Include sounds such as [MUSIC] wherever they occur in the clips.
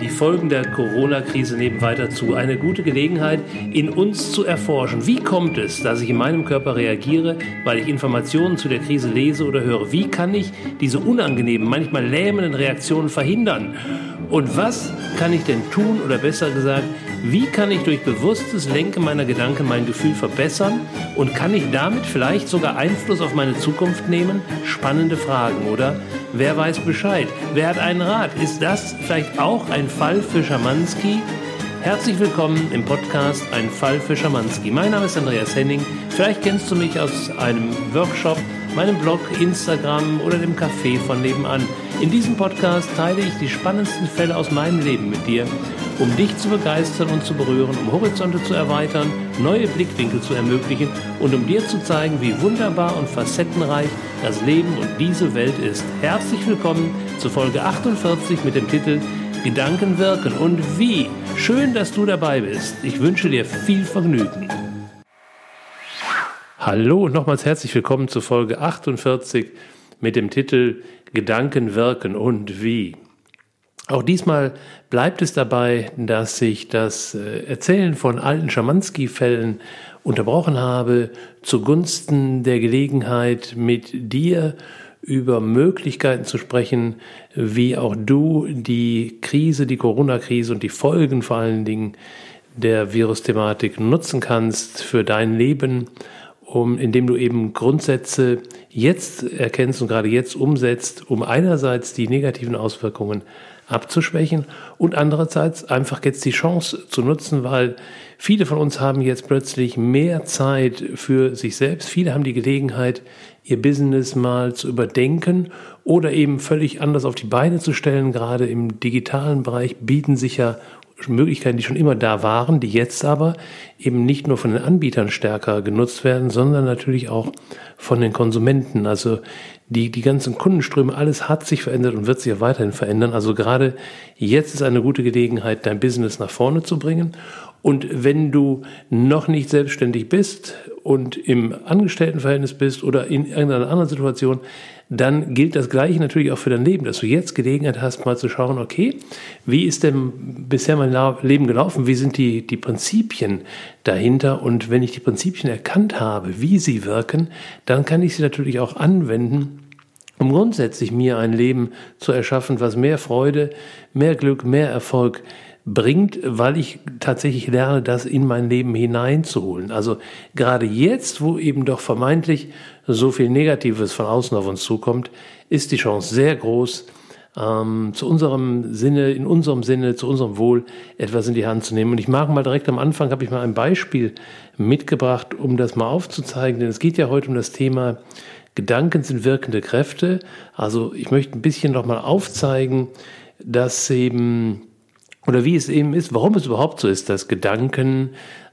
die Folgen der Corona-Krise nebenbei dazu. Eine gute Gelegenheit, in uns zu erforschen. Wie kommt es, dass ich in meinem Körper reagiere, weil ich Informationen zu der Krise lese oder höre? Wie kann ich diese unangenehmen, manchmal lähmenden Reaktionen verhindern? Und was kann ich denn tun oder besser gesagt, wie kann ich durch bewusstes Lenken meiner Gedanken mein Gefühl verbessern und kann ich damit vielleicht sogar Einfluss auf meine Zukunft nehmen? Spannende Fragen, oder? Wer weiß Bescheid? Wer hat einen Rat? Ist das vielleicht auch ein Fall für Schamanski? Herzlich willkommen im Podcast Ein Fall für Schamanski. Mein Name ist Andreas Henning. Vielleicht kennst du mich aus einem Workshop, meinem Blog, Instagram oder dem Café von nebenan. In diesem Podcast teile ich die spannendsten Fälle aus meinem Leben mit dir um dich zu begeistern und zu berühren, um Horizonte zu erweitern, neue Blickwinkel zu ermöglichen und um dir zu zeigen, wie wunderbar und facettenreich das Leben und diese Welt ist. Herzlich willkommen zu Folge 48 mit dem Titel Gedanken wirken und wie. Schön, dass du dabei bist. Ich wünsche dir viel Vergnügen. Hallo und nochmals herzlich willkommen zu Folge 48 mit dem Titel Gedanken wirken und wie. Auch diesmal bleibt es dabei, dass ich das äh, Erzählen von alten Schamanski-Fällen unterbrochen habe, zugunsten der Gelegenheit, mit dir über Möglichkeiten zu sprechen, wie auch du die Krise, die Corona-Krise und die Folgen vor allen Dingen der Virusthematik nutzen kannst für dein Leben, um, indem du eben Grundsätze jetzt erkennst und gerade jetzt umsetzt, um einerseits die negativen Auswirkungen abzuschwächen und andererseits einfach jetzt die Chance zu nutzen, weil viele von uns haben jetzt plötzlich mehr Zeit für sich selbst. Viele haben die Gelegenheit, ihr Business mal zu überdenken oder eben völlig anders auf die Beine zu stellen. Gerade im digitalen Bereich bieten sich ja Möglichkeiten, die schon immer da waren, die jetzt aber eben nicht nur von den Anbietern stärker genutzt werden, sondern natürlich auch von den Konsumenten. Also die, die ganzen Kundenströme, alles hat sich verändert und wird sich ja weiterhin verändern. Also gerade jetzt ist eine gute Gelegenheit, dein Business nach vorne zu bringen. Und wenn du noch nicht selbstständig bist und im Angestelltenverhältnis bist oder in irgendeiner anderen Situation, dann gilt das Gleiche natürlich auch für dein Leben, dass du jetzt Gelegenheit hast, mal zu schauen, okay, wie ist denn bisher mein Leben gelaufen? Wie sind die, die Prinzipien dahinter? Und wenn ich die Prinzipien erkannt habe, wie sie wirken, dann kann ich sie natürlich auch anwenden, um grundsätzlich mir ein Leben zu erschaffen, was mehr Freude, mehr Glück, mehr Erfolg bringt, weil ich tatsächlich lerne, das in mein Leben hineinzuholen. Also gerade jetzt, wo eben doch vermeintlich so viel Negatives von außen auf uns zukommt, ist die Chance sehr groß, ähm, zu unserem Sinne, in unserem Sinne, zu unserem Wohl etwas in die Hand zu nehmen. Und ich mag mal direkt am Anfang, habe ich mal ein Beispiel mitgebracht, um das mal aufzuzeigen, denn es geht ja heute um das Thema Gedanken sind wirkende Kräfte. Also ich möchte ein bisschen noch mal aufzeigen, dass eben oder wie es eben ist, warum es überhaupt so ist, dass Gedanken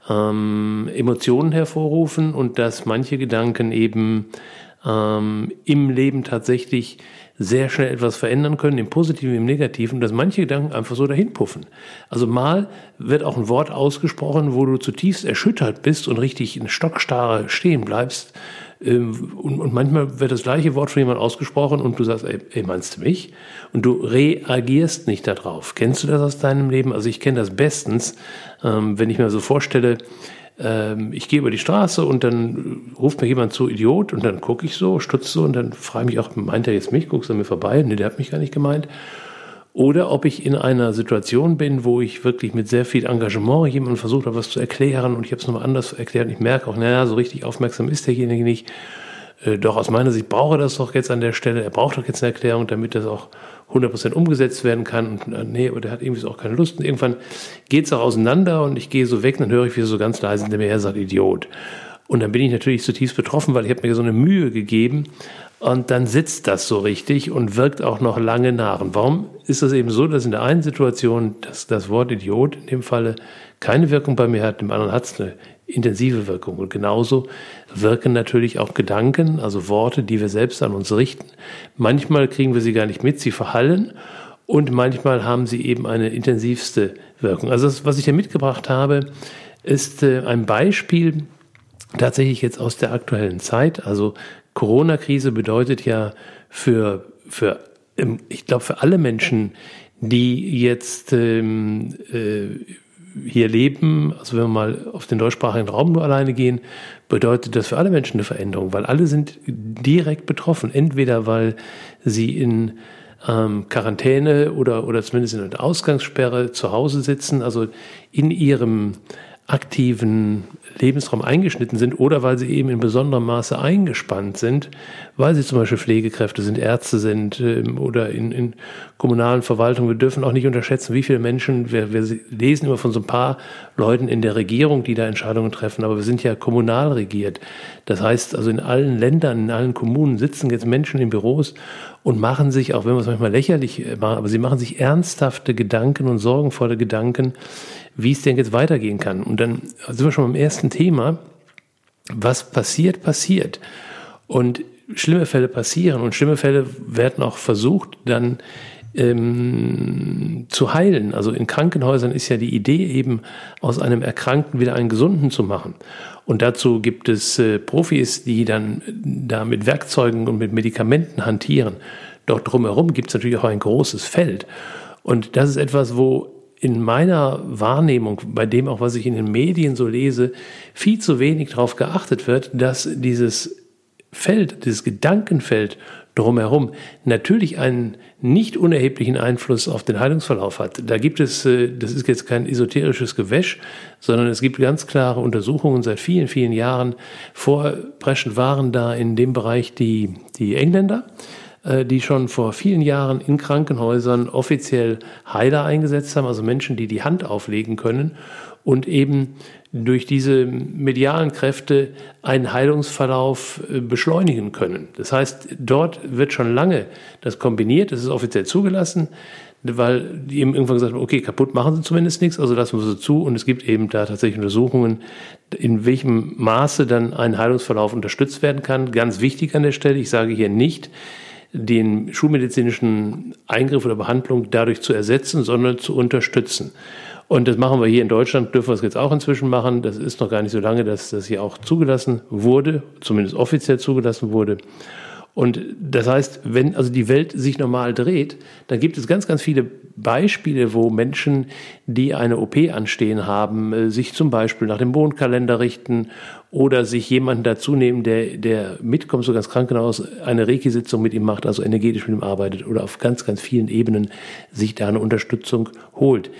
ähm, Emotionen hervorrufen und dass manche Gedanken eben ähm, im Leben tatsächlich sehr schnell etwas verändern können, im Positiven, im Negativen, dass manche Gedanken einfach so dahin puffen. Also mal wird auch ein Wort ausgesprochen, wo du zutiefst erschüttert bist und richtig in Stockstarre stehen bleibst und, und, manchmal wird das gleiche Wort von jemandem ausgesprochen und du sagst, ey, ey, meinst du mich? Und du reagierst nicht darauf. Kennst du das aus deinem Leben? Also ich kenne das bestens, ähm, wenn ich mir so vorstelle, ähm, ich gehe über die Straße und dann ruft mir jemand zu Idiot und dann gucke ich so, stutze so und dann frage ich mich auch, meint er jetzt mich? Guckst du an mir vorbei? Nee, der hat mich gar nicht gemeint oder ob ich in einer Situation bin, wo ich wirklich mit sehr viel Engagement jemandem versucht habe, was zu erklären und ich habe es nochmal anders erklärt und ich merke auch, naja, so richtig aufmerksam ist derjenige nicht. Äh, doch aus meiner Sicht brauche er das doch jetzt an der Stelle. Er braucht doch jetzt eine Erklärung, damit das auch 100% umgesetzt werden kann. Und äh, nee, aber der hat irgendwie so auch keine Lust. Und irgendwann geht es auch auseinander und ich gehe so weg und dann höre ich, wie so ganz leise hinter mir her sagt, Idiot. Und dann bin ich natürlich zutiefst betroffen, weil ich habe mir so eine Mühe gegeben, und dann sitzt das so richtig und wirkt auch noch lange nach. Und warum ist es eben so, dass in der einen Situation das, das Wort Idiot in dem Falle keine Wirkung bei mir hat, im anderen hat es eine intensive Wirkung. Und genauso wirken natürlich auch Gedanken, also Worte, die wir selbst an uns richten. Manchmal kriegen wir sie gar nicht mit, sie verhallen und manchmal haben sie eben eine intensivste Wirkung. Also das, was ich hier mitgebracht habe, ist äh, ein Beispiel tatsächlich jetzt aus der aktuellen Zeit. Also Corona-Krise bedeutet ja für, für ich glaube, für alle Menschen, die jetzt ähm, äh, hier leben, also wenn wir mal auf den deutschsprachigen Raum nur alleine gehen, bedeutet das für alle Menschen eine Veränderung, weil alle sind direkt betroffen. Entweder weil sie in ähm, Quarantäne oder, oder zumindest in einer Ausgangssperre zu Hause sitzen, also in ihrem aktiven Lebensraum eingeschnitten sind oder weil sie eben in besonderem Maße eingespannt sind, weil sie zum Beispiel Pflegekräfte sind, Ärzte sind ähm, oder in, in kommunalen Verwaltungen. Wir dürfen auch nicht unterschätzen, wie viele Menschen, wir, wir lesen immer von so ein paar Leuten in der Regierung, die da Entscheidungen treffen, aber wir sind ja kommunal regiert. Das heißt, also in allen Ländern, in allen Kommunen sitzen jetzt Menschen in Büros und machen sich, auch wenn wir es manchmal lächerlich machen, aber sie machen sich ernsthafte Gedanken und sorgenvolle Gedanken, wie es denn jetzt weitergehen kann. Und dann sind wir schon beim ersten Thema. Was passiert, passiert. Und schlimme Fälle passieren und schlimme Fälle werden auch versucht, dann ähm, zu heilen. Also in Krankenhäusern ist ja die Idee eben, aus einem Erkrankten wieder einen Gesunden zu machen. Und dazu gibt es äh, Profis, die dann da mit Werkzeugen und mit Medikamenten hantieren. Doch drumherum gibt es natürlich auch ein großes Feld. Und das ist etwas, wo in meiner Wahrnehmung, bei dem auch, was ich in den Medien so lese, viel zu wenig darauf geachtet wird, dass dieses Feld, dieses Gedankenfeld drumherum natürlich einen nicht unerheblichen Einfluss auf den Heilungsverlauf hat. Da gibt es, äh, das ist jetzt kein esoterisches Gewäsch, sondern es gibt ganz klare Untersuchungen seit vielen, vielen Jahren. Vorpreschend waren da in dem Bereich die, die Engländer, äh, die schon vor vielen Jahren in Krankenhäusern offiziell Heiler eingesetzt haben, also Menschen, die die Hand auflegen können und eben durch diese medialen Kräfte einen Heilungsverlauf äh, beschleunigen können. Das heißt, dort wird schon lange das kombiniert, das ist offiziell zugelassen, weil die eben irgendwann gesagt haben, okay, kaputt machen sie zumindest nichts, also lassen wir sie zu und es gibt eben da tatsächlich Untersuchungen, in welchem Maße dann ein Heilungsverlauf unterstützt werden kann. Ganz wichtig an der Stelle, ich sage hier nicht, den schulmedizinischen Eingriff oder Behandlung dadurch zu ersetzen, sondern zu unterstützen. Und das machen wir hier in Deutschland, dürfen wir es jetzt auch inzwischen machen. Das ist noch gar nicht so lange, dass das hier auch zugelassen wurde, zumindest offiziell zugelassen wurde. Und das heißt, wenn also die Welt sich normal dreht, dann gibt es ganz, ganz viele Beispiele, wo Menschen, die eine OP anstehen haben, äh, sich zum Beispiel nach dem Mondkalender richten oder sich jemanden dazu nehmen, der, der mitkommt, sogar ins Krankenhaus, eine Reiki-Sitzung mit ihm macht, also energetisch mit ihm arbeitet oder auf ganz, ganz vielen Ebenen sich da eine Unterstützung holt.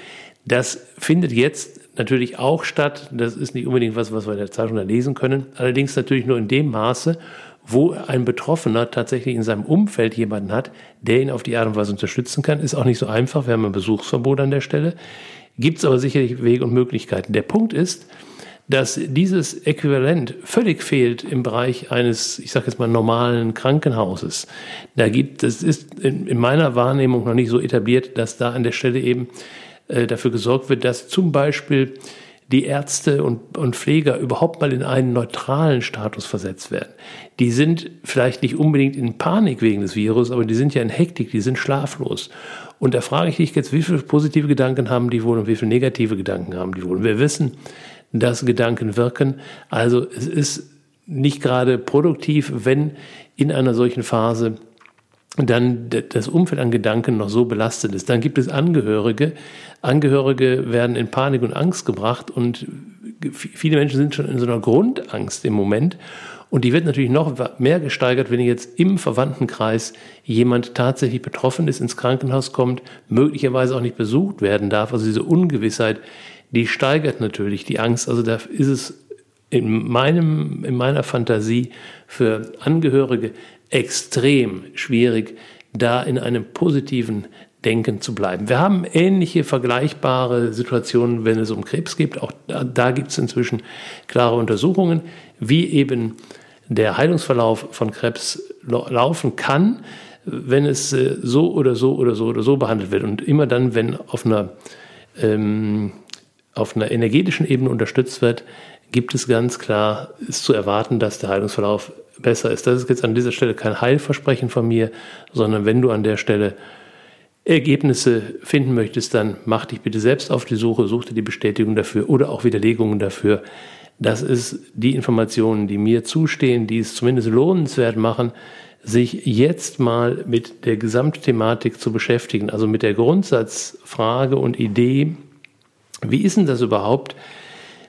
Das findet jetzt natürlich auch statt. Das ist nicht unbedingt was, was wir in der Zeitung da lesen können. Allerdings natürlich nur in dem Maße, wo ein Betroffener tatsächlich in seinem Umfeld jemanden hat, der ihn auf die Art und Weise unterstützen kann, ist auch nicht so einfach. Wir haben ein Besuchsverbot an der Stelle. Gibt es aber sicherlich Wege und Möglichkeiten. Der Punkt ist, dass dieses Äquivalent völlig fehlt im Bereich eines, ich sage jetzt mal, normalen Krankenhauses. Da gibt, das ist in meiner Wahrnehmung noch nicht so etabliert, dass da an der Stelle eben äh, dafür gesorgt wird, dass zum Beispiel die Ärzte und, und Pfleger überhaupt mal in einen neutralen Status versetzt werden. Die sind vielleicht nicht unbedingt in Panik wegen des Virus, aber die sind ja in Hektik, die sind schlaflos. Und da frage ich dich jetzt, wie viele positive Gedanken haben die wohl und wie viele negative Gedanken haben die wohl? Wir wissen, dass Gedanken wirken. Also es ist nicht gerade produktiv, wenn in einer solchen Phase dann das Umfeld an Gedanken noch so belastet ist. Dann gibt es Angehörige. Angehörige werden in Panik und Angst gebracht und viele Menschen sind schon in so einer Grundangst im Moment. Und die wird natürlich noch mehr gesteigert, wenn jetzt im Verwandtenkreis jemand tatsächlich betroffen ist, ins Krankenhaus kommt, möglicherweise auch nicht besucht werden darf. Also diese Ungewissheit, die steigert natürlich die Angst. Also da ist es in meinem, in meiner Fantasie für Angehörige extrem schwierig, da in einem positiven Denken zu bleiben. Wir haben ähnliche vergleichbare Situationen, wenn es um Krebs geht. Auch da, da gibt es inzwischen klare Untersuchungen, wie eben der Heilungsverlauf von Krebs laufen kann, wenn es äh, so oder so oder so oder so behandelt wird. Und immer dann, wenn auf einer, ähm, auf einer energetischen Ebene unterstützt wird, gibt es ganz klar, ist zu erwarten, dass der Heilungsverlauf besser ist. Das ist jetzt an dieser Stelle kein Heilversprechen von mir, sondern wenn du an der Stelle Ergebnisse finden möchtest, dann mach dich bitte selbst auf die Suche, such dir die Bestätigung dafür oder auch Widerlegungen dafür. Das ist die Informationen, die mir zustehen, die es zumindest lohnenswert machen, sich jetzt mal mit der Gesamtthematik zu beschäftigen, also mit der Grundsatzfrage und Idee, wie ist denn das überhaupt,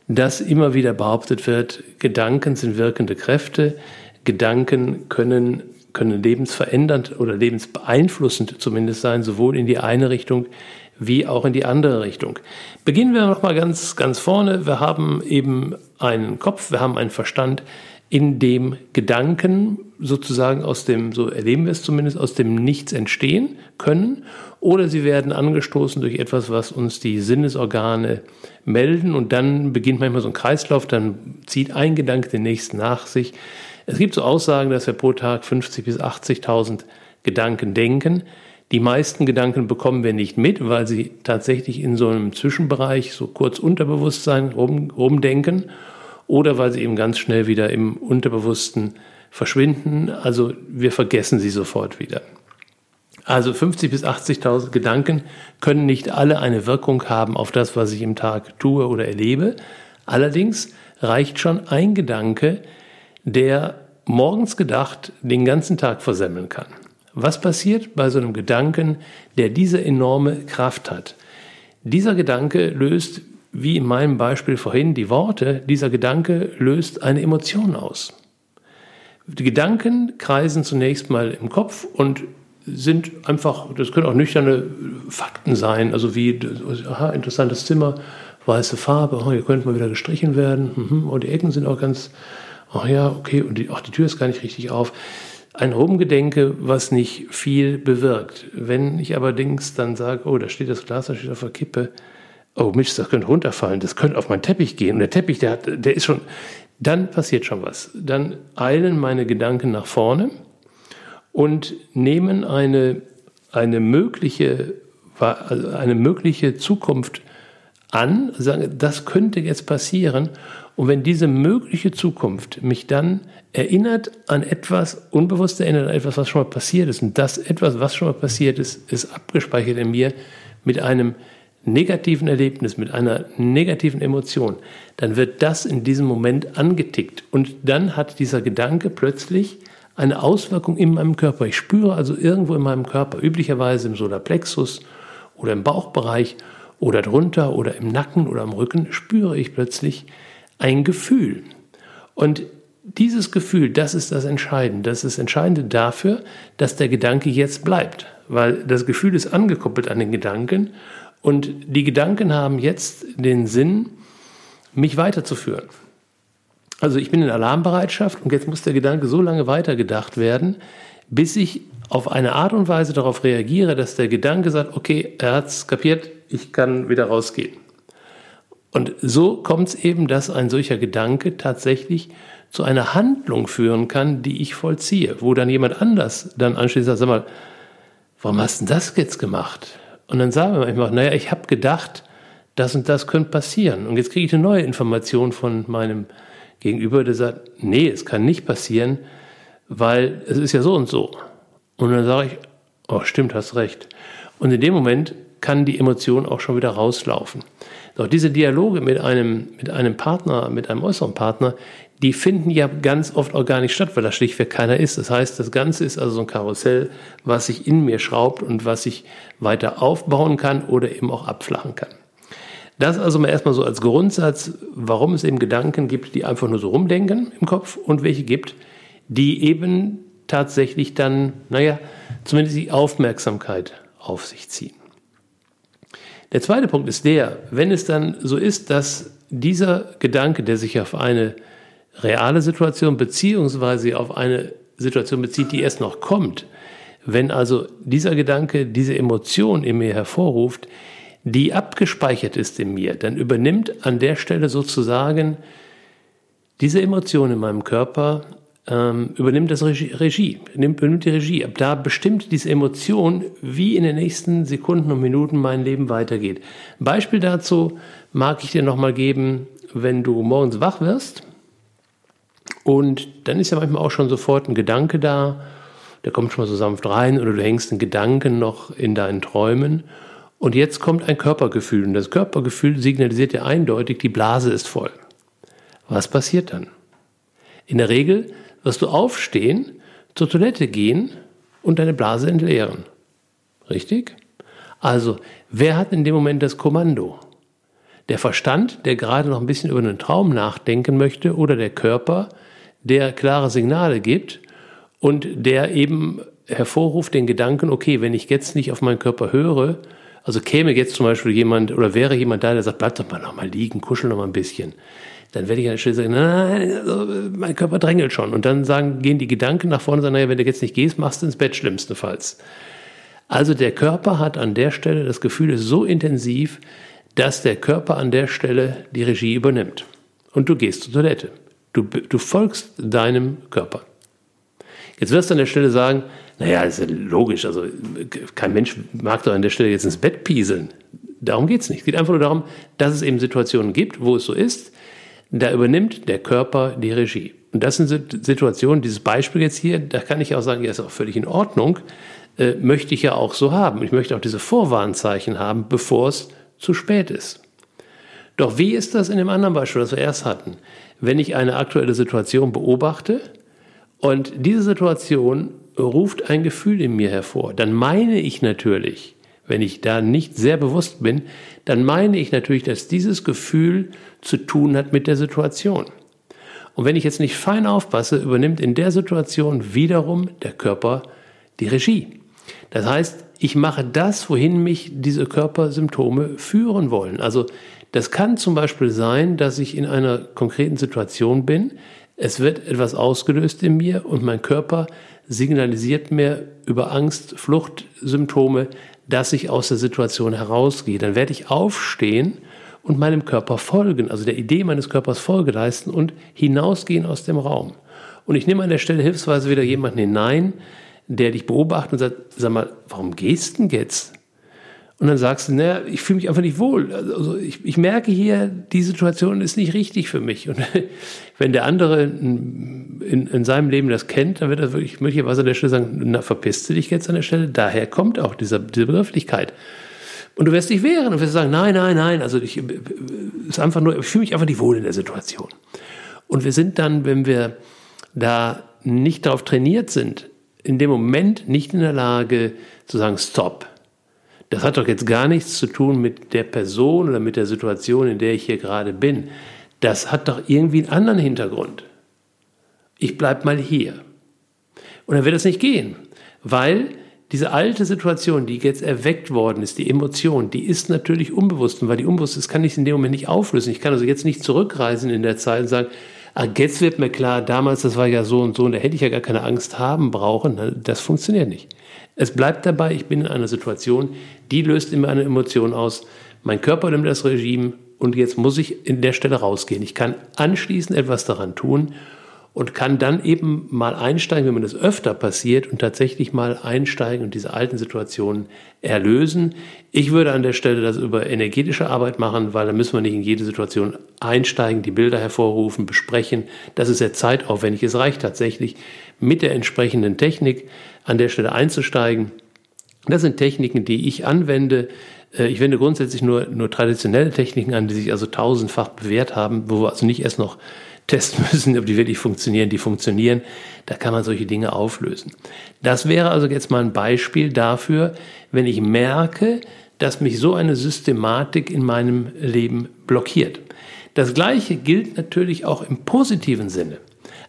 dass immer wieder behauptet wird, Gedanken sind wirkende Kräfte, Gedanken können, können lebensverändernd oder lebensbeeinflussend zumindest sein, sowohl in die eine Richtung wie auch in die andere Richtung. Beginnen wir nochmal ganz, ganz vorne. Wir haben eben einen Kopf, wir haben einen Verstand, in dem Gedanken sozusagen aus dem, so erleben wir es zumindest, aus dem Nichts entstehen können oder sie werden angestoßen durch etwas, was uns die Sinnesorgane melden und dann beginnt manchmal so ein Kreislauf, dann zieht ein Gedanke den nächsten nach sich. Es gibt so Aussagen, dass wir pro Tag 50 bis 80.000 Gedanken denken. Die meisten Gedanken bekommen wir nicht mit, weil sie tatsächlich in so einem Zwischenbereich, so kurz Unterbewusstsein rum, rumdenken oder weil sie eben ganz schnell wieder im Unterbewussten verschwinden. Also wir vergessen sie sofort wieder. Also 50 bis 80.000 Gedanken können nicht alle eine Wirkung haben auf das, was ich im Tag tue oder erlebe. Allerdings reicht schon ein Gedanke, der morgens gedacht den ganzen Tag versemmeln kann. Was passiert bei so einem Gedanken, der diese enorme Kraft hat? Dieser Gedanke löst wie in meinem Beispiel vorhin, die Worte, dieser Gedanke löst eine Emotion aus. Die Gedanken kreisen zunächst mal im Kopf und sind einfach, das können auch nüchterne Fakten sein, also wie, aha, interessantes Zimmer, weiße Farbe, oh, hier könnte mal wieder gestrichen werden, mhm, oh, die Ecken sind auch ganz, oh ja, okay, und die, oh, die Tür ist gar nicht richtig auf. Ein Rumgedenke, was nicht viel bewirkt. Wenn ich allerdings dann sage, oh, da steht das Glas, da steht auf der Kippe, oh Mensch, das könnte runterfallen, das könnte auf meinen Teppich gehen. Und der Teppich, der, hat, der ist schon, dann passiert schon was. Dann eilen meine Gedanken nach vorne und nehmen eine, eine, mögliche, also eine mögliche Zukunft an, sagen, das könnte jetzt passieren. Und wenn diese mögliche Zukunft mich dann erinnert an etwas, unbewusst erinnert an etwas, was schon mal passiert ist, und das etwas, was schon mal passiert ist, ist abgespeichert in mir mit einem negativen Erlebnis, mit einer negativen Emotion, dann wird das in diesem Moment angetickt. Und dann hat dieser Gedanke plötzlich eine Auswirkung in meinem Körper. Ich spüre also irgendwo in meinem Körper, üblicherweise im Solarplexus oder im Bauchbereich oder drunter oder im Nacken oder am Rücken, spüre ich plötzlich ein Gefühl. Und dieses Gefühl, das ist das Entscheidende. Das ist das Entscheidende dafür, dass der Gedanke jetzt bleibt. Weil das Gefühl ist angekoppelt an den Gedanken und die Gedanken haben jetzt den Sinn, mich weiterzuführen. Also ich bin in Alarmbereitschaft und jetzt muss der Gedanke so lange weitergedacht werden, bis ich auf eine Art und Weise darauf reagiere, dass der Gedanke sagt, okay, er hat es kapiert, ich kann wieder rausgehen. Und so kommt es eben, dass ein solcher Gedanke tatsächlich zu einer Handlung führen kann, die ich vollziehe, wo dann jemand anders dann anschließend sagt, sag mal, warum hast du das jetzt gemacht? Und dann sagen wir manchmal, naja, ich habe gedacht, das und das könnte passieren. Und jetzt kriege ich eine neue Information von meinem Gegenüber, der sagt, nee, es kann nicht passieren, weil es ist ja so und so. Und dann sage ich, oh, stimmt, hast recht. Und in dem Moment kann die Emotion auch schon wieder rauslaufen. Doch diese Dialoge mit einem, mit einem Partner, mit einem äußeren Partner, die finden ja ganz oft auch gar nicht statt, weil da schlichtweg keiner ist. Das heißt, das Ganze ist also so ein Karussell, was sich in mir schraubt und was ich weiter aufbauen kann oder eben auch abflachen kann. Das also mal erstmal so als Grundsatz, warum es eben Gedanken gibt, die einfach nur so rumdenken im Kopf und welche gibt, die eben tatsächlich dann, naja, zumindest die Aufmerksamkeit auf sich ziehen. Der zweite Punkt ist der, wenn es dann so ist, dass dieser Gedanke, der sich auf eine reale Situation beziehungsweise auf eine Situation bezieht, die erst noch kommt, wenn also dieser Gedanke diese Emotion in mir hervorruft, die abgespeichert ist in mir, dann übernimmt an der Stelle sozusagen diese Emotion in meinem Körper, ähm, übernimmt das Regie, Regie nimmt, übernimmt die Regie. Ab da bestimmt diese Emotion, wie in den nächsten Sekunden und Minuten mein Leben weitergeht. Beispiel dazu mag ich dir nochmal geben, wenn du morgens wach wirst und dann ist ja manchmal auch schon sofort ein Gedanke da, der kommt schon mal so sanft rein oder du hängst einen Gedanken noch in deinen Träumen. Und jetzt kommt ein Körpergefühl und das Körpergefühl signalisiert ja eindeutig, die Blase ist voll. Was passiert dann? In der Regel wirst du aufstehen, zur Toilette gehen und deine Blase entleeren. Richtig? Also, wer hat in dem Moment das Kommando? Der Verstand, der gerade noch ein bisschen über einen Traum nachdenken möchte, oder der Körper, der klare Signale gibt und der eben hervorruft den Gedanken, okay, wenn ich jetzt nicht auf meinen Körper höre, also käme jetzt zum Beispiel jemand oder wäre jemand da, der sagt, bleib doch mal noch liegen, kuschel noch mal ein bisschen, dann werde ich an der Stelle sagen, nein, also mein Körper drängelt schon. Und dann sagen, gehen die Gedanken nach vorne und sagen, naja, wenn du jetzt nicht gehst, machst du ins Bett schlimmstenfalls. Also der Körper hat an der Stelle, das Gefühl ist so intensiv, dass der Körper an der Stelle die Regie übernimmt. Und du gehst zur Toilette. Du, du folgst deinem Körper. Jetzt wirst du an der Stelle sagen, naja, ist ja logisch, also kein Mensch mag doch an der Stelle jetzt ins Bett pieseln. Darum geht es nicht. Es geht einfach nur darum, dass es eben Situationen gibt, wo es so ist, da übernimmt der Körper die Regie. Und das sind Situationen, dieses Beispiel jetzt hier, da kann ich auch sagen, ja, ist auch völlig in Ordnung, äh, möchte ich ja auch so haben. Ich möchte auch diese Vorwarnzeichen haben, bevor es zu spät ist. Doch wie ist das in dem anderen Beispiel, das wir erst hatten? Wenn ich eine aktuelle Situation beobachte und diese Situation ruft ein Gefühl in mir hervor, dann meine ich natürlich, wenn ich da nicht sehr bewusst bin, dann meine ich natürlich, dass dieses Gefühl zu tun hat mit der Situation. Und wenn ich jetzt nicht fein aufpasse, übernimmt in der Situation wiederum der Körper die Regie. Das heißt, ich mache das, wohin mich diese Körpersymptome führen wollen. Also das kann zum Beispiel sein, dass ich in einer konkreten Situation bin, es wird etwas ausgelöst in mir und mein Körper signalisiert mir über Angst, Fluchtsymptome, dass ich aus der Situation herausgehe. Dann werde ich aufstehen und meinem Körper folgen, also der Idee meines Körpers Folge leisten und hinausgehen aus dem Raum. Und ich nehme an der Stelle hilfsweise wieder jemanden hinein, der dich beobachtet und sagt, sag mal, warum gehst denn jetzt? Und dann sagst du, naja, ich fühle mich einfach nicht wohl. Also ich, ich merke hier, die Situation ist nicht richtig für mich. Und [LAUGHS] wenn der andere in, in, in seinem Leben das kennt, dann wird er wirklich möglicherweise an der Stelle sagen, na, verpisst du dich jetzt an der Stelle? Daher kommt auch dieser, diese Begrifflichkeit. Und du wirst dich wehren und wirst sagen, nein, nein, nein, also ich, ist einfach nur, ich fühle mich einfach nicht wohl in der Situation. Und wir sind dann, wenn wir da nicht darauf trainiert sind, in dem Moment nicht in der Lage zu sagen, stopp, das hat doch jetzt gar nichts zu tun mit der Person oder mit der Situation, in der ich hier gerade bin. Das hat doch irgendwie einen anderen Hintergrund. Ich bleibe mal hier. Und dann wird es nicht gehen, weil diese alte Situation, die jetzt erweckt worden ist, die Emotion, die ist natürlich unbewusst. Und weil die unbewusst ist, kann ich in dem Moment nicht auflösen. Ich kann also jetzt nicht zurückreisen in der Zeit und sagen, ah, jetzt wird mir klar, damals, das war ja so und so, und da hätte ich ja gar keine Angst haben brauchen. Das funktioniert nicht. Es bleibt dabei, ich bin in einer Situation, die löst immer eine Emotion aus. Mein Körper nimmt das Regime und jetzt muss ich in der Stelle rausgehen. Ich kann anschließend etwas daran tun und kann dann eben mal einsteigen, wenn mir das öfter passiert und tatsächlich mal einsteigen und diese alten Situationen erlösen. Ich würde an der Stelle das über energetische Arbeit machen, weil da müssen wir nicht in jede Situation einsteigen, die Bilder hervorrufen, besprechen. Das ist sehr zeitaufwendig. Es reicht tatsächlich mit der entsprechenden Technik an der Stelle einzusteigen. Das sind Techniken, die ich anwende. Äh, ich wende grundsätzlich nur, nur traditionelle Techniken an, die sich also tausendfach bewährt haben, wo wir also nicht erst noch testen [LAUGHS] müssen, ob die wirklich funktionieren. Die funktionieren. Da kann man solche Dinge auflösen. Das wäre also jetzt mal ein Beispiel dafür, wenn ich merke, dass mich so eine Systematik in meinem Leben blockiert. Das Gleiche gilt natürlich auch im positiven Sinne.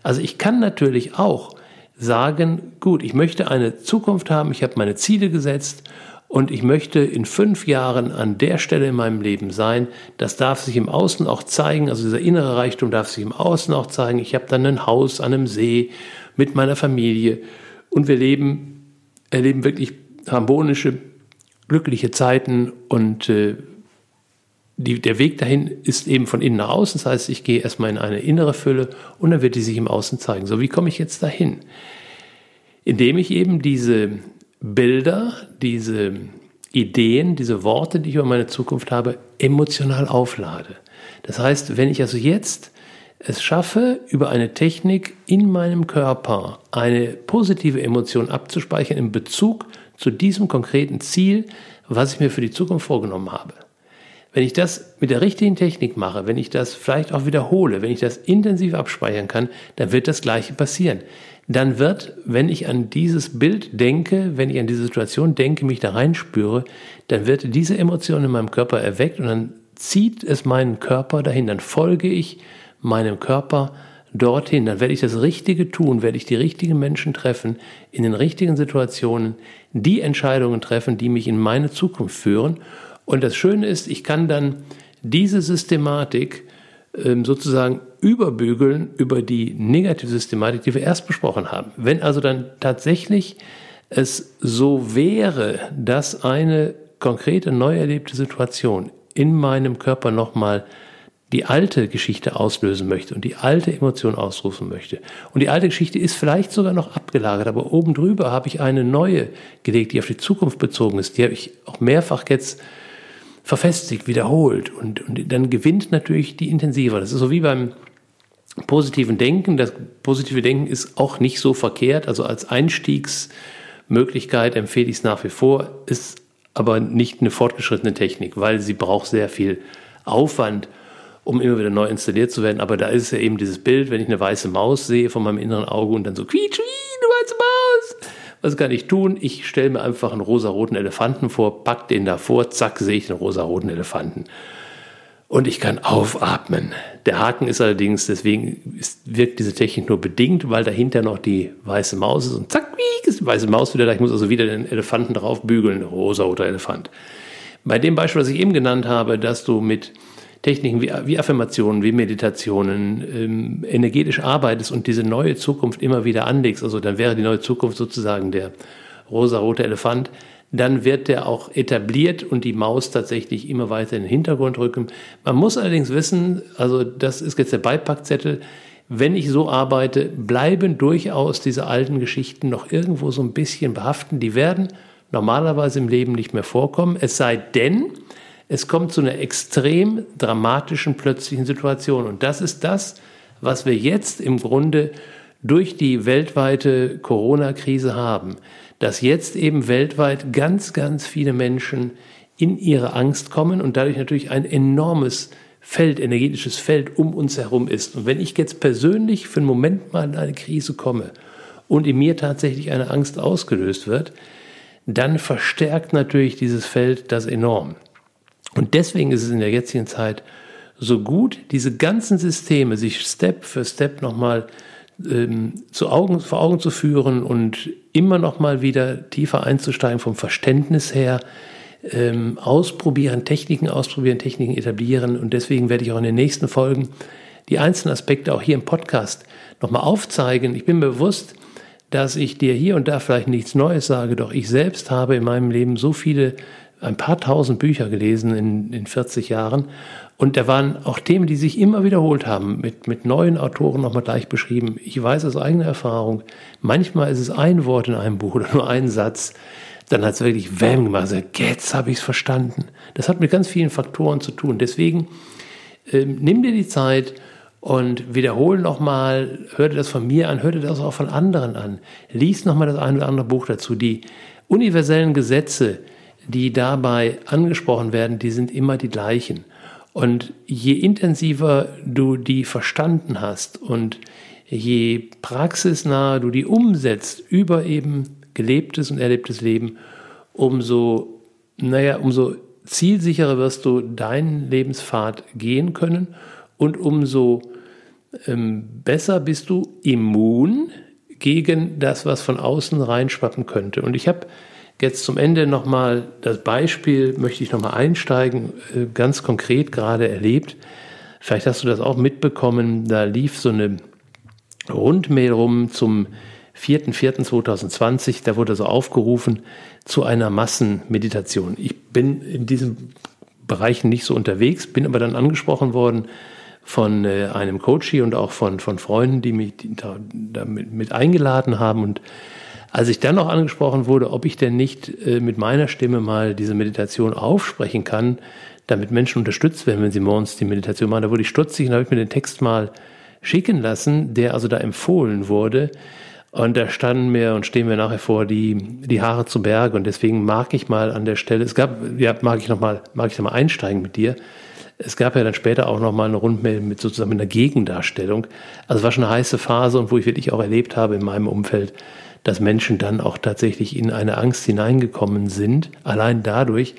Also ich kann natürlich auch sagen, gut, ich möchte eine Zukunft haben, ich habe meine Ziele gesetzt und ich möchte in fünf Jahren an der Stelle in meinem Leben sein. Das darf sich im Außen auch zeigen, also dieser innere Reichtum darf sich im Außen auch zeigen. Ich habe dann ein Haus an einem See mit meiner Familie und wir leben, erleben wirklich harmonische, glückliche Zeiten und äh, die, der Weg dahin ist eben von innen nach außen. Das heißt, ich gehe erstmal in eine innere Fülle und dann wird die sich im Außen zeigen. So, wie komme ich jetzt dahin? Indem ich eben diese Bilder, diese Ideen, diese Worte, die ich über meine Zukunft habe, emotional auflade. Das heißt, wenn ich also jetzt es schaffe, über eine Technik in meinem Körper eine positive Emotion abzuspeichern in Bezug zu diesem konkreten Ziel, was ich mir für die Zukunft vorgenommen habe, Wenn ich das mit der richtigen Technik mache, wenn ich das vielleicht auch wiederhole, wenn ich das intensiv abspeichern kann, dann wird das Gleiche passieren. Dann wird, wenn ich an dieses Bild denke, wenn ich an diese Situation denke, mich da reinspüre, dann wird diese Emotion in meinem Körper erweckt und dann zieht es meinen Körper dahin. Dann folge ich meinem Körper dorthin. Dann werde ich das Richtige tun, werde ich die richtigen Menschen treffen, in den richtigen Situationen, die Entscheidungen treffen, die mich in meine Zukunft führen. Und das Schöne ist, ich kann dann diese Systematik ähm, sozusagen überbügeln über die negative Systematik, die wir erst besprochen haben. Wenn also dann tatsächlich es so wäre, dass eine konkrete neu erlebte Situation in meinem Körper nochmal die alte Geschichte auslösen möchte und die alte Emotion ausrufen möchte. Und die alte Geschichte ist vielleicht sogar noch abgelagert, aber oben drüber habe ich eine neue gelegt, die auf die Zukunft bezogen ist. Die habe ich auch mehrfach jetzt verfestigt, wiederholt und, und dann gewinnt natürlich die intensiver. Das ist so wie beim positiven Denken. Das positive Denken ist auch nicht so verkehrt. Also als Einstiegsmöglichkeit empfehle ich es nach wie vor, ist aber nicht eine fortgeschrittene Technik, weil sie braucht sehr viel Aufwand, um immer wieder neu installiert zu werden. Aber da ist ja eben dieses Bild, wenn ich eine weiße Maus sehe von meinem inneren Auge und dann so quietsch, eine weiße Maus. Was kann ich tun? Ich stelle mir einfach einen rosaroten Elefanten vor, pack den davor, zack, sehe ich den rosaroten Elefanten. Und ich kann aufatmen. Der Haken ist allerdings, deswegen ist, wirkt diese Technik nur bedingt, weil dahinter noch die weiße Maus ist und zack, ist die weiße Maus wieder da. Ich muss also wieder den Elefanten drauf bügeln, rosaroter Elefant. Bei dem Beispiel, was ich eben genannt habe, dass du mit Techniken wie, wie Affirmationen, wie Meditationen, ähm, energetisch arbeitest und diese neue Zukunft immer wieder anlegst, also dann wäre die neue Zukunft sozusagen der rosa-rote Elefant, dann wird der auch etabliert und die Maus tatsächlich immer weiter in den Hintergrund rücken. Man muss allerdings wissen, also das ist jetzt der Beipackzettel, wenn ich so arbeite, bleiben durchaus diese alten Geschichten noch irgendwo so ein bisschen behaften. Die werden normalerweise im Leben nicht mehr vorkommen, es sei denn, es kommt zu einer extrem dramatischen plötzlichen Situation. Und das ist das, was wir jetzt im Grunde durch die weltweite Corona-Krise haben, dass jetzt eben weltweit ganz, ganz viele Menschen in ihre Angst kommen und dadurch natürlich ein enormes Feld, energetisches Feld um uns herum ist. Und wenn ich jetzt persönlich für einen Moment mal in eine Krise komme und in mir tatsächlich eine Angst ausgelöst wird, dann verstärkt natürlich dieses Feld das enorm. Und deswegen ist es in der jetzigen Zeit so gut, diese ganzen Systeme sich Step für Step nochmal ähm, zu Augen, vor Augen zu führen und immer nochmal wieder tiefer einzusteigen vom Verständnis her, ähm, ausprobieren, Techniken ausprobieren, Techniken etablieren. Und deswegen werde ich auch in den nächsten Folgen die einzelnen Aspekte auch hier im Podcast nochmal aufzeigen. Ich bin mir bewusst, dass ich dir hier und da vielleicht nichts Neues sage, doch ich selbst habe in meinem Leben so viele ein paar tausend Bücher gelesen in, in 40 Jahren. Und da waren auch Themen, die sich immer wiederholt haben, mit, mit neuen Autoren nochmal gleich beschrieben. Ich weiß aus eigener Erfahrung, manchmal ist es ein Wort in einem Buch oder nur ein Satz, dann hat es wirklich Wärme gemacht. Also, jetzt habe ich es verstanden. Das hat mit ganz vielen Faktoren zu tun. Deswegen äh, nimm dir die Zeit und wiederhole nochmal, hör dir das von mir an, hör dir das auch von anderen an. Lies nochmal das ein oder andere Buch dazu. Die universellen Gesetze, die dabei angesprochen werden, die sind immer die gleichen. Und je intensiver du die verstanden hast und je praxisnaher du die umsetzt über eben gelebtes und erlebtes Leben, umso, naja, umso zielsicherer wirst du deinen Lebenspfad gehen können und umso ähm, besser bist du immun gegen das, was von außen reinschwappen könnte. Und ich habe Jetzt zum Ende nochmal das Beispiel, möchte ich nochmal einsteigen, äh, ganz konkret gerade erlebt. Vielleicht hast du das auch mitbekommen, da lief so eine Rundmail rum zum 4.4.2020, da wurde so aufgerufen zu einer Massenmeditation. Ich bin in diesen Bereichen nicht so unterwegs, bin aber dann angesprochen worden von äh, einem Coachie und auch von, von Freunden, die mich da, da mit, mit eingeladen haben und als ich dann noch angesprochen wurde, ob ich denn nicht äh, mit meiner Stimme mal diese Meditation aufsprechen kann, damit Menschen unterstützt werden, wenn sie morgens die Meditation machen, da wurde ich stutzig und habe ich mir den Text mal schicken lassen, der also da empfohlen wurde. Und da standen mir und stehen mir nachher vor die, die Haare zu Berge. Und deswegen mag ich mal an der Stelle, es gab, ja, mag ich noch mal, mag ich noch mal einsteigen mit dir. Es gab ja dann später auch noch mal eine Rundmail mit sozusagen einer Gegendarstellung. Also es war schon eine heiße Phase und wo ich wirklich auch erlebt habe in meinem Umfeld, dass Menschen dann auch tatsächlich in eine Angst hineingekommen sind, allein dadurch,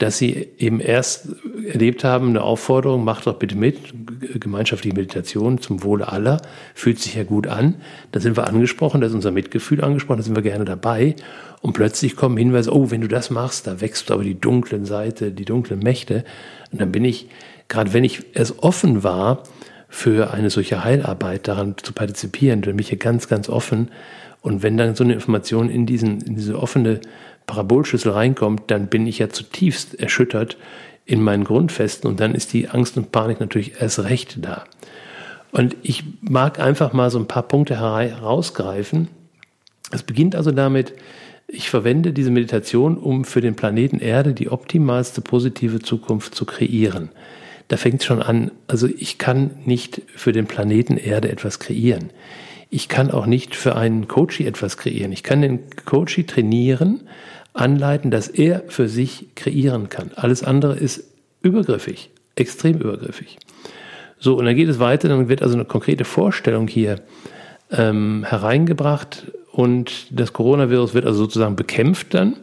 dass sie eben erst erlebt haben, eine Aufforderung, macht doch bitte mit, gemeinschaftliche Meditation zum Wohle aller, fühlt sich ja gut an. Da sind wir angesprochen, da ist unser Mitgefühl angesprochen, da sind wir gerne dabei. Und plötzlich kommen Hinweise, oh, wenn du das machst, da wächst aber die dunklen Seite, die dunklen Mächte. Und dann bin ich, gerade wenn ich erst offen war, für eine solche Heilarbeit daran zu partizipieren, bin ich hier ganz, ganz offen. Und wenn dann so eine Information in, diesen, in diese offene Parabolschüssel reinkommt, dann bin ich ja zutiefst erschüttert in meinen Grundfesten und dann ist die Angst und Panik natürlich erst recht da. Und ich mag einfach mal so ein paar Punkte herausgreifen. Es beginnt also damit, ich verwende diese Meditation, um für den Planeten Erde die optimalste positive Zukunft zu kreieren. Da fängt es schon an, also ich kann nicht für den Planeten Erde etwas kreieren. Ich kann auch nicht für einen Coachy etwas kreieren. Ich kann den Coachy trainieren, anleiten, dass er für sich kreieren kann. Alles andere ist übergriffig, extrem übergriffig. So, und dann geht es weiter, dann wird also eine konkrete Vorstellung hier ähm, hereingebracht und das Coronavirus wird also sozusagen bekämpft dann.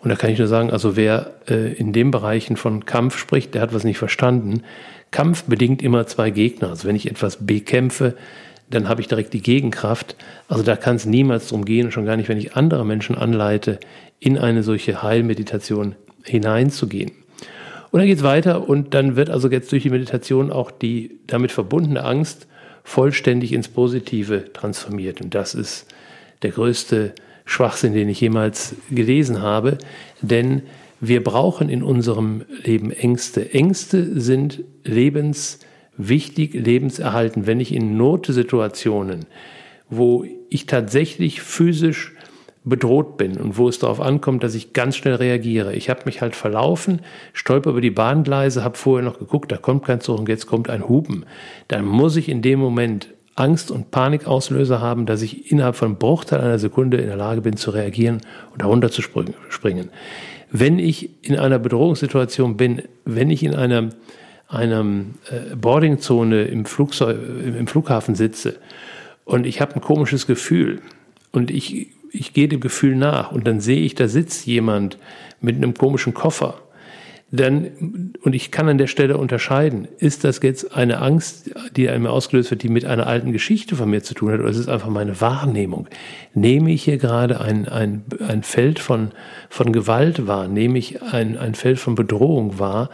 Und da kann ich nur sagen, also wer äh, in den Bereichen von Kampf spricht, der hat was nicht verstanden. Kampf bedingt immer zwei Gegner. Also wenn ich etwas bekämpfe, dann habe ich direkt die Gegenkraft. Also da kann es niemals drum gehen, schon gar nicht, wenn ich andere Menschen anleite, in eine solche Heilmeditation hineinzugehen. Und dann geht es weiter und dann wird also jetzt durch die Meditation auch die damit verbundene Angst vollständig ins Positive transformiert. Und das ist der größte Schwachsinn, den ich jemals gelesen habe. Denn wir brauchen in unserem Leben Ängste. Ängste sind lebenswichtig, lebenserhaltend. Wenn ich in Notsituationen, wo ich tatsächlich physisch bedroht bin und wo es darauf ankommt, dass ich ganz schnell reagiere. Ich habe mich halt verlaufen, stolper über die Bahngleise, habe vorher noch geguckt, da kommt kein Zug und jetzt kommt ein Hupen. Dann muss ich in dem Moment Angst- und Panikauslöser haben, dass ich innerhalb von einem Bruchteil einer Sekunde in der Lage bin zu reagieren und darunter zu springen. Wenn ich in einer Bedrohungssituation bin, wenn ich in einer, einer äh, Boardingzone im, Flugzeug, im Flughafen sitze und ich habe ein komisches Gefühl und ich ich gehe dem Gefühl nach und dann sehe ich, da sitzt jemand mit einem komischen Koffer. Dann, und ich kann an der Stelle unterscheiden, ist das jetzt eine Angst, die einem ausgelöst wird, die mit einer alten Geschichte von mir zu tun hat, oder ist es einfach meine Wahrnehmung? Nehme ich hier gerade ein, ein, ein Feld von, von Gewalt wahr? Nehme ich ein, ein Feld von Bedrohung wahr?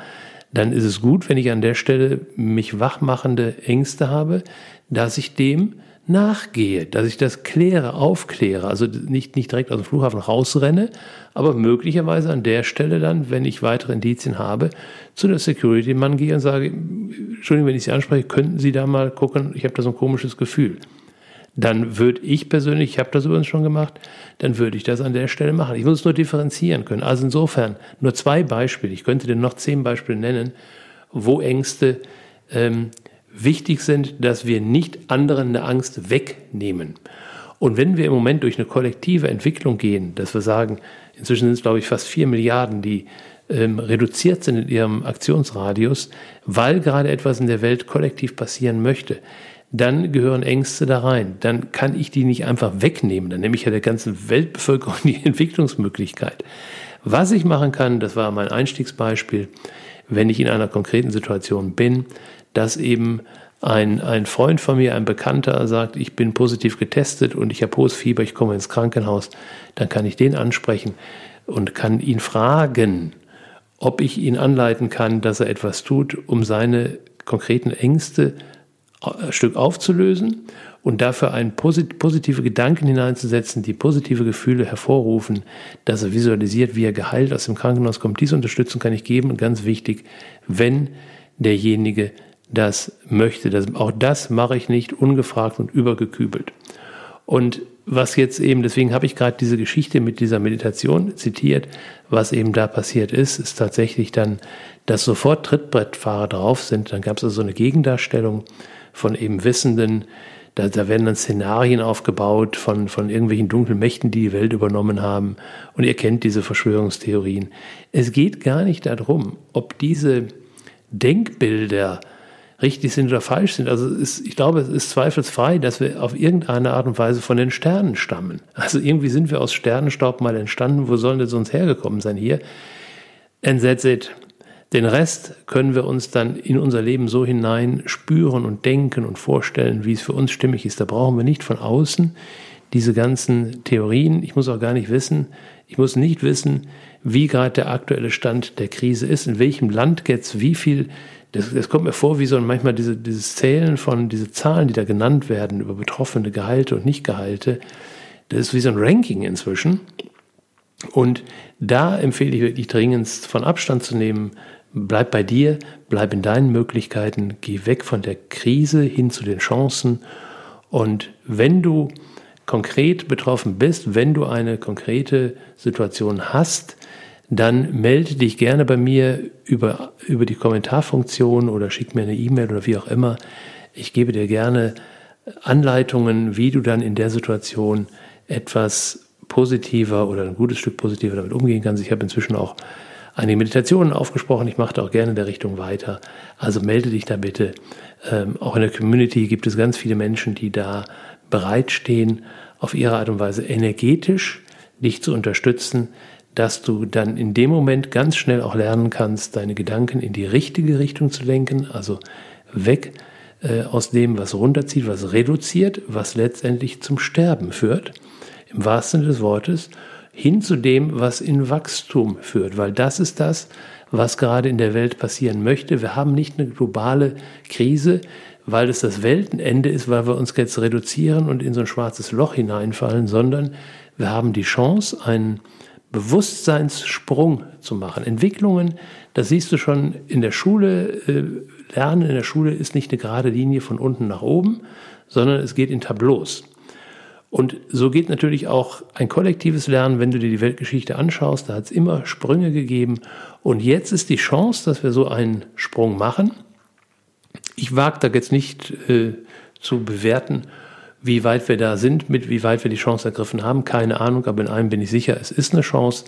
Dann ist es gut, wenn ich an der Stelle mich wachmachende Ängste habe, dass ich dem nachgehe, dass ich das kläre, aufkläre, also nicht, nicht direkt aus dem Flughafen rausrenne, aber möglicherweise an der Stelle dann, wenn ich weitere Indizien habe, zu der Security-Mann gehe und sage, Entschuldigung, wenn ich Sie anspreche, könnten Sie da mal gucken, ich habe da so ein komisches Gefühl. Dann würde ich persönlich, ich habe das übrigens schon gemacht, dann würde ich das an der Stelle machen. Ich muss es nur differenzieren können. Also insofern nur zwei Beispiele, ich könnte dir noch zehn Beispiele nennen, wo Ängste ähm, wichtig sind, dass wir nicht anderen eine Angst wegnehmen. Und wenn wir im Moment durch eine kollektive Entwicklung gehen, dass wir sagen, inzwischen sind es, glaube ich, fast vier Milliarden, die ähm, reduziert sind in ihrem Aktionsradius, weil gerade etwas in der Welt kollektiv passieren möchte, dann gehören Ängste da rein. Dann kann ich die nicht einfach wegnehmen. Dann nehme ich ja der ganzen Weltbevölkerung die [LAUGHS] Entwicklungsmöglichkeit. Was ich machen kann, das war mein Einstiegsbeispiel, wenn ich in einer konkreten Situation bin, dass eben ein, ein Freund von mir, ein Bekannter sagt, ich bin positiv getestet und ich habe hohes Fieber, ich komme ins Krankenhaus, dann kann ich den ansprechen und kann ihn fragen, ob ich ihn anleiten kann, dass er etwas tut, um seine konkreten Ängste ein Stück aufzulösen und dafür einen posit positive Gedanken hineinzusetzen, die positive Gefühle hervorrufen, dass er visualisiert, wie er geheilt aus dem Krankenhaus kommt. Diese Unterstützung kann ich geben und ganz wichtig, wenn derjenige das möchte. Das, auch das mache ich nicht ungefragt und übergekübelt. Und was jetzt eben, deswegen habe ich gerade diese Geschichte mit dieser Meditation zitiert, was eben da passiert ist, ist tatsächlich dann, dass sofort Trittbrettfahrer drauf sind. Dann gab es also so eine Gegendarstellung von eben Wissenden, Da, da werden dann Szenarien aufgebaut von, von irgendwelchen dunklen Mächten, die die Welt übernommen haben. Und ihr kennt diese Verschwörungstheorien. Es geht gar nicht darum, ob diese Denkbilder richtig sind oder falsch sind. Also ist, ich glaube, es ist zweifelsfrei, dass wir auf irgendeine Art und Weise von den Sternen stammen. Also irgendwie sind wir aus Sternenstaub mal entstanden. Wo sollen das uns hergekommen sein hier? And that's it. Den Rest können wir uns dann in unser Leben so hinein spüren und denken und vorstellen, wie es für uns stimmig ist. Da brauchen wir nicht von außen diese ganzen Theorien. Ich muss auch gar nicht wissen, ich muss nicht wissen, wie gerade der aktuelle Stand der Krise ist, in welchem Land jetzt wie viel das, das kommt mir vor wie so manchmal diese, dieses Zählen von, diese Zahlen, die da genannt werden über betroffene Gehalte und Nicht-Gehalte. Das ist wie so ein Ranking inzwischen. Und da empfehle ich wirklich dringendst von Abstand zu nehmen. Bleib bei dir, bleib in deinen Möglichkeiten, geh weg von der Krise hin zu den Chancen. Und wenn du konkret betroffen bist, wenn du eine konkrete Situation hast, dann melde dich gerne bei mir über, über die Kommentarfunktion oder schick mir eine E-Mail oder wie auch immer. Ich gebe dir gerne Anleitungen, wie du dann in der Situation etwas positiver oder ein gutes Stück positiver damit umgehen kannst. Ich habe inzwischen auch einige Meditationen aufgesprochen. Ich mache da auch gerne in der Richtung weiter. Also melde dich da bitte. Ähm, auch in der Community gibt es ganz viele Menschen, die da bereitstehen, auf ihre Art und Weise energetisch dich zu unterstützen, dass du dann in dem Moment ganz schnell auch lernen kannst, deine Gedanken in die richtige Richtung zu lenken, also weg äh, aus dem, was runterzieht, was reduziert, was letztendlich zum Sterben führt, im wahrsten Sinne des Wortes, hin zu dem, was in Wachstum führt, weil das ist das, was gerade in der Welt passieren möchte. Wir haben nicht eine globale Krise, weil es das Weltenende ist, weil wir uns jetzt reduzieren und in so ein schwarzes Loch hineinfallen, sondern wir haben die Chance, einen Bewusstseinssprung zu machen. Entwicklungen, das siehst du schon in der Schule. Äh, Lernen in der Schule ist nicht eine gerade Linie von unten nach oben, sondern es geht in Tableaus. Und so geht natürlich auch ein kollektives Lernen, wenn du dir die Weltgeschichte anschaust. Da hat es immer Sprünge gegeben. Und jetzt ist die Chance, dass wir so einen Sprung machen. Ich wage da jetzt nicht äh, zu bewerten, wie weit wir da sind, mit wie weit wir die Chance ergriffen haben, keine Ahnung, aber in einem bin ich sicher, es ist eine Chance,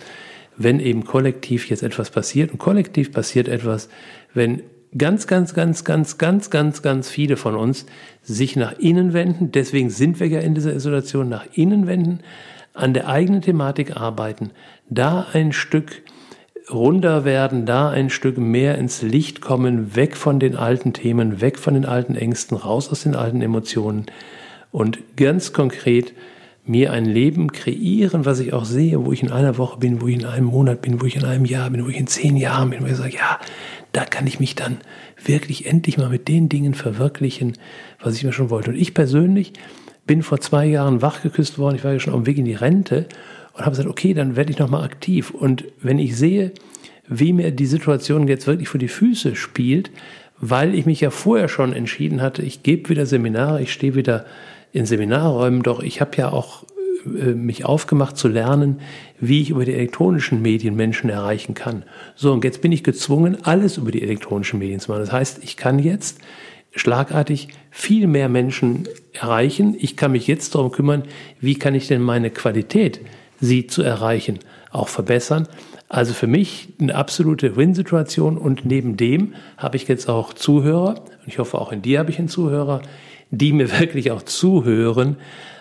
wenn eben kollektiv jetzt etwas passiert. Und kollektiv passiert etwas, wenn ganz, ganz, ganz, ganz, ganz, ganz, ganz viele von uns sich nach innen wenden. Deswegen sind wir ja in dieser Isolation, nach innen wenden, an der eigenen Thematik arbeiten, da ein Stück runter werden, da ein Stück mehr ins Licht kommen, weg von den alten Themen, weg von den alten Ängsten, raus aus den alten Emotionen und ganz konkret mir ein Leben kreieren, was ich auch sehe, wo ich in einer Woche bin, wo ich in einem Monat bin, wo ich in einem Jahr bin, wo ich in zehn Jahren bin, wo ich sage, ja, da kann ich mich dann wirklich endlich mal mit den Dingen verwirklichen, was ich mir schon wollte. Und ich persönlich bin vor zwei Jahren wachgeküsst worden, ich war ja schon auf dem Weg in die Rente und habe gesagt, okay, dann werde ich nochmal aktiv. Und wenn ich sehe, wie mir die Situation jetzt wirklich vor die Füße spielt, weil ich mich ja vorher schon entschieden hatte, ich gebe wieder Seminare, ich stehe wieder in Seminarräumen, doch ich habe ja auch äh, mich aufgemacht zu lernen, wie ich über die elektronischen Medien Menschen erreichen kann. So, und jetzt bin ich gezwungen, alles über die elektronischen Medien zu machen. Das heißt, ich kann jetzt schlagartig viel mehr Menschen erreichen. Ich kann mich jetzt darum kümmern, wie kann ich denn meine Qualität, sie zu erreichen, auch verbessern. Also für mich eine absolute Win-Situation und neben dem habe ich jetzt auch Zuhörer, und ich hoffe auch in dir habe ich einen Zuhörer, die mir [LAUGHS] wirklich auch zuhören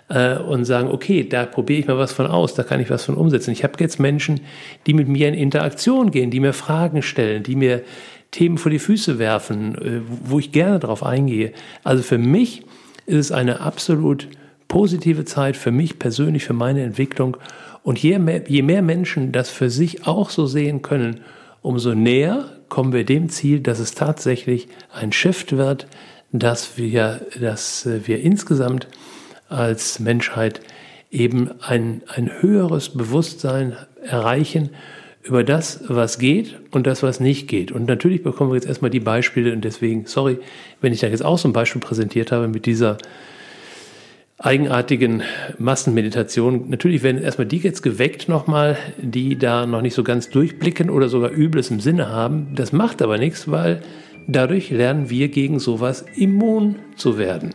äh, und sagen, okay, da probiere ich mal was von aus, da kann ich was von umsetzen. Ich habe jetzt Menschen, die mit mir in Interaktion gehen, die mir Fragen stellen, die mir Themen vor die Füße werfen, äh, wo ich gerne darauf eingehe. Also für mich ist es eine absolut positive Zeit, für mich persönlich, für meine Entwicklung. Und je mehr, je mehr Menschen das für sich auch so sehen können, umso näher kommen wir dem Ziel, dass es tatsächlich ein Shift wird, dass wir, dass wir insgesamt als Menschheit eben ein, ein höheres Bewusstsein erreichen über das, was geht und das, was nicht geht. Und natürlich bekommen wir jetzt erstmal die Beispiele und deswegen, sorry, wenn ich da jetzt auch so ein Beispiel präsentiert habe mit dieser eigenartigen Massenmeditation. Natürlich werden erstmal die jetzt geweckt nochmal, die da noch nicht so ganz durchblicken oder sogar Übles im Sinne haben. Das macht aber nichts, weil Dadurch lernen wir gegen sowas immun zu werden.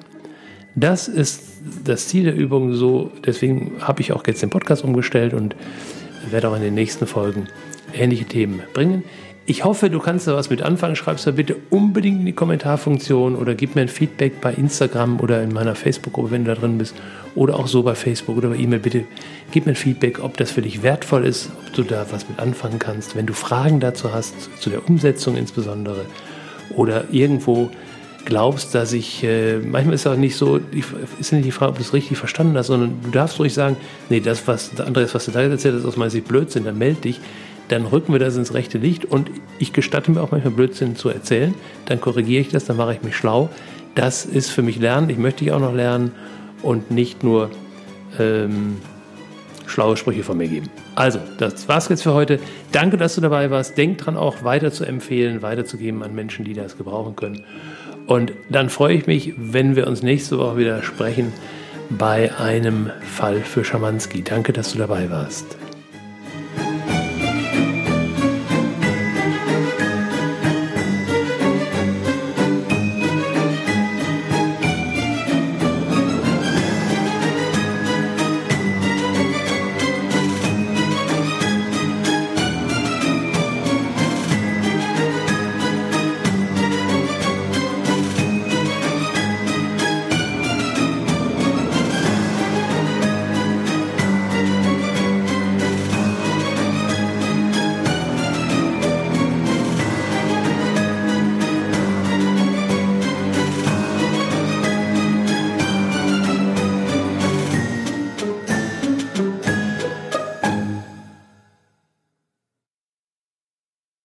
Das ist das Ziel der Übung so. Deswegen habe ich auch jetzt den Podcast umgestellt und werde auch in den nächsten Folgen ähnliche Themen bringen. Ich hoffe, du kannst da was mit anfangen. Schreib es da bitte unbedingt in die Kommentarfunktion oder gib mir ein Feedback bei Instagram oder in meiner Facebook-Gruppe, wenn du da drin bist. Oder auch so bei Facebook oder bei E-Mail. Bitte gib mir ein Feedback, ob das für dich wertvoll ist, ob du da was mit anfangen kannst. Wenn du Fragen dazu hast, zu der Umsetzung insbesondere, oder irgendwo glaubst, dass ich, äh, manchmal ist es auch nicht so, ist nicht die Frage, ob du es richtig verstanden hast, sondern du darfst ruhig sagen, nee, das, was, Andreas, was du da erzählt hast, aus meiner Sicht Blödsinn, dann melde dich, dann rücken wir das ins rechte Licht und ich gestatte mir auch manchmal Blödsinn zu erzählen, dann korrigiere ich das, dann mache ich mich schlau. Das ist für mich Lernen, ich möchte ich auch noch lernen und nicht nur ähm, schlaue Sprüche von mir geben. Also, das war's jetzt für heute. Danke, dass du dabei warst. Denk dran, auch weiter zu empfehlen, weiterzugeben an Menschen, die das gebrauchen können. Und dann freue ich mich, wenn wir uns nächste Woche wieder sprechen bei einem Fall für Schamanski. Danke, dass du dabei warst.